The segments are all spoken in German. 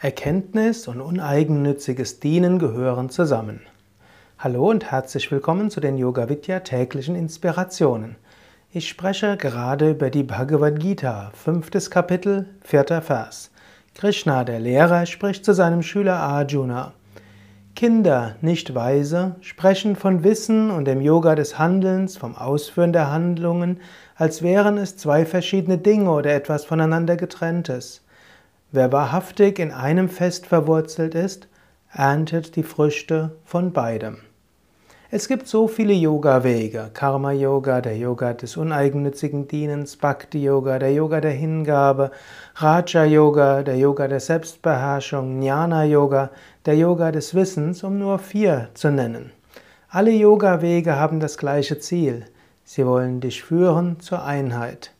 Erkenntnis und uneigennütziges Dienen gehören zusammen. Hallo und herzlich willkommen zu den Yoga Vidya täglichen Inspirationen. Ich spreche gerade über die Bhagavad Gita, fünftes Kapitel, vierter Vers. Krishna, der Lehrer, spricht zu seinem Schüler Arjuna. Kinder, nicht Weise, sprechen von Wissen und dem Yoga des Handelns, vom Ausführen der Handlungen, als wären es zwei verschiedene Dinge oder etwas voneinander getrenntes. Wer wahrhaftig in einem Fest verwurzelt ist, erntet die Früchte von beidem. Es gibt so viele Yoga-Wege. Karma-Yoga, der Yoga des uneigennützigen Dienens, Bhakti-Yoga, der Yoga der Hingabe, Raja-Yoga, der Yoga der Selbstbeherrschung, Jnana-Yoga, der Yoga des Wissens, um nur vier zu nennen. Alle Yoga-Wege haben das gleiche Ziel. Sie wollen dich führen zur Einheit.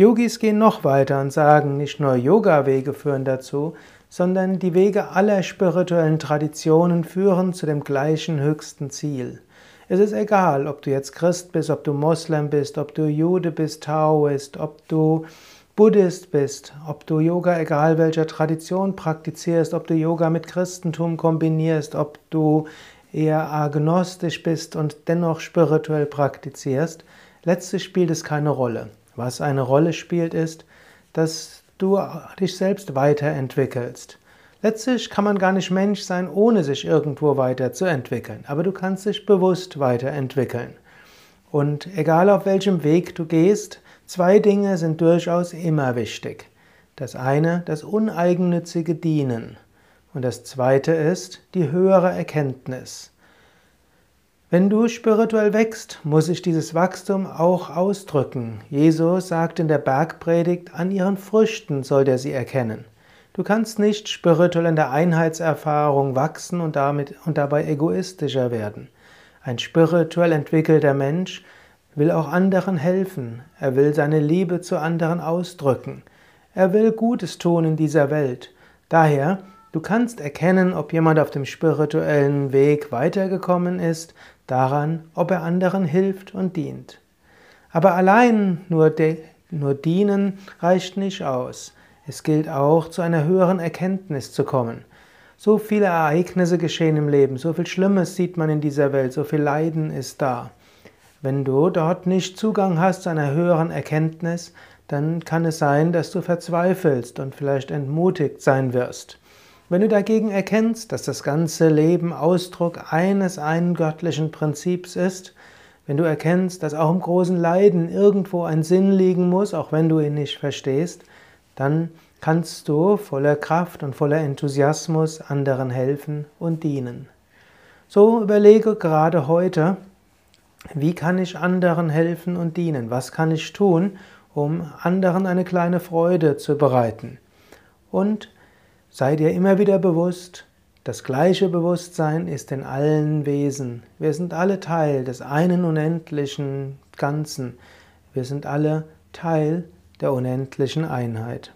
Yogis gehen noch weiter und sagen, nicht nur Yoga-Wege führen dazu, sondern die Wege aller spirituellen Traditionen führen zu dem gleichen höchsten Ziel. Es ist egal, ob du jetzt Christ bist, ob du Moslem bist, ob du Jude bist, Taoist, ob du Buddhist bist, ob du Yoga egal welcher Tradition praktizierst, ob du Yoga mit Christentum kombinierst, ob du eher agnostisch bist und dennoch spirituell praktizierst, letztlich spielt es keine Rolle. Was eine Rolle spielt, ist, dass du dich selbst weiterentwickelst. Letztlich kann man gar nicht Mensch sein, ohne sich irgendwo weiterzuentwickeln. Aber du kannst dich bewusst weiterentwickeln. Und egal auf welchem Weg du gehst, zwei Dinge sind durchaus immer wichtig. Das eine, das uneigennützige Dienen. Und das zweite ist die höhere Erkenntnis. Wenn du spirituell wächst, muss sich dieses Wachstum auch ausdrücken. Jesus sagt in der Bergpredigt, an ihren Früchten soll der sie erkennen. Du kannst nicht spirituell in der Einheitserfahrung wachsen und, damit, und dabei egoistischer werden. Ein spirituell entwickelter Mensch will auch anderen helfen. Er will seine Liebe zu anderen ausdrücken. Er will Gutes tun in dieser Welt. Daher Du kannst erkennen, ob jemand auf dem spirituellen Weg weitergekommen ist, daran, ob er anderen hilft und dient. Aber allein nur, nur dienen reicht nicht aus. Es gilt auch, zu einer höheren Erkenntnis zu kommen. So viele Ereignisse geschehen im Leben, so viel Schlimmes sieht man in dieser Welt, so viel Leiden ist da. Wenn du dort nicht Zugang hast zu einer höheren Erkenntnis, dann kann es sein, dass du verzweifelst und vielleicht entmutigt sein wirst. Wenn du dagegen erkennst, dass das ganze Leben Ausdruck eines einen göttlichen Prinzips ist, wenn du erkennst, dass auch im großen Leiden irgendwo ein Sinn liegen muss, auch wenn du ihn nicht verstehst, dann kannst du voller Kraft und voller Enthusiasmus anderen helfen und dienen. So überlege gerade heute, wie kann ich anderen helfen und dienen? Was kann ich tun, um anderen eine kleine Freude zu bereiten? Und Sei dir immer wieder bewusst, das gleiche Bewusstsein ist in allen Wesen. Wir sind alle Teil des einen unendlichen Ganzen. Wir sind alle Teil der unendlichen Einheit.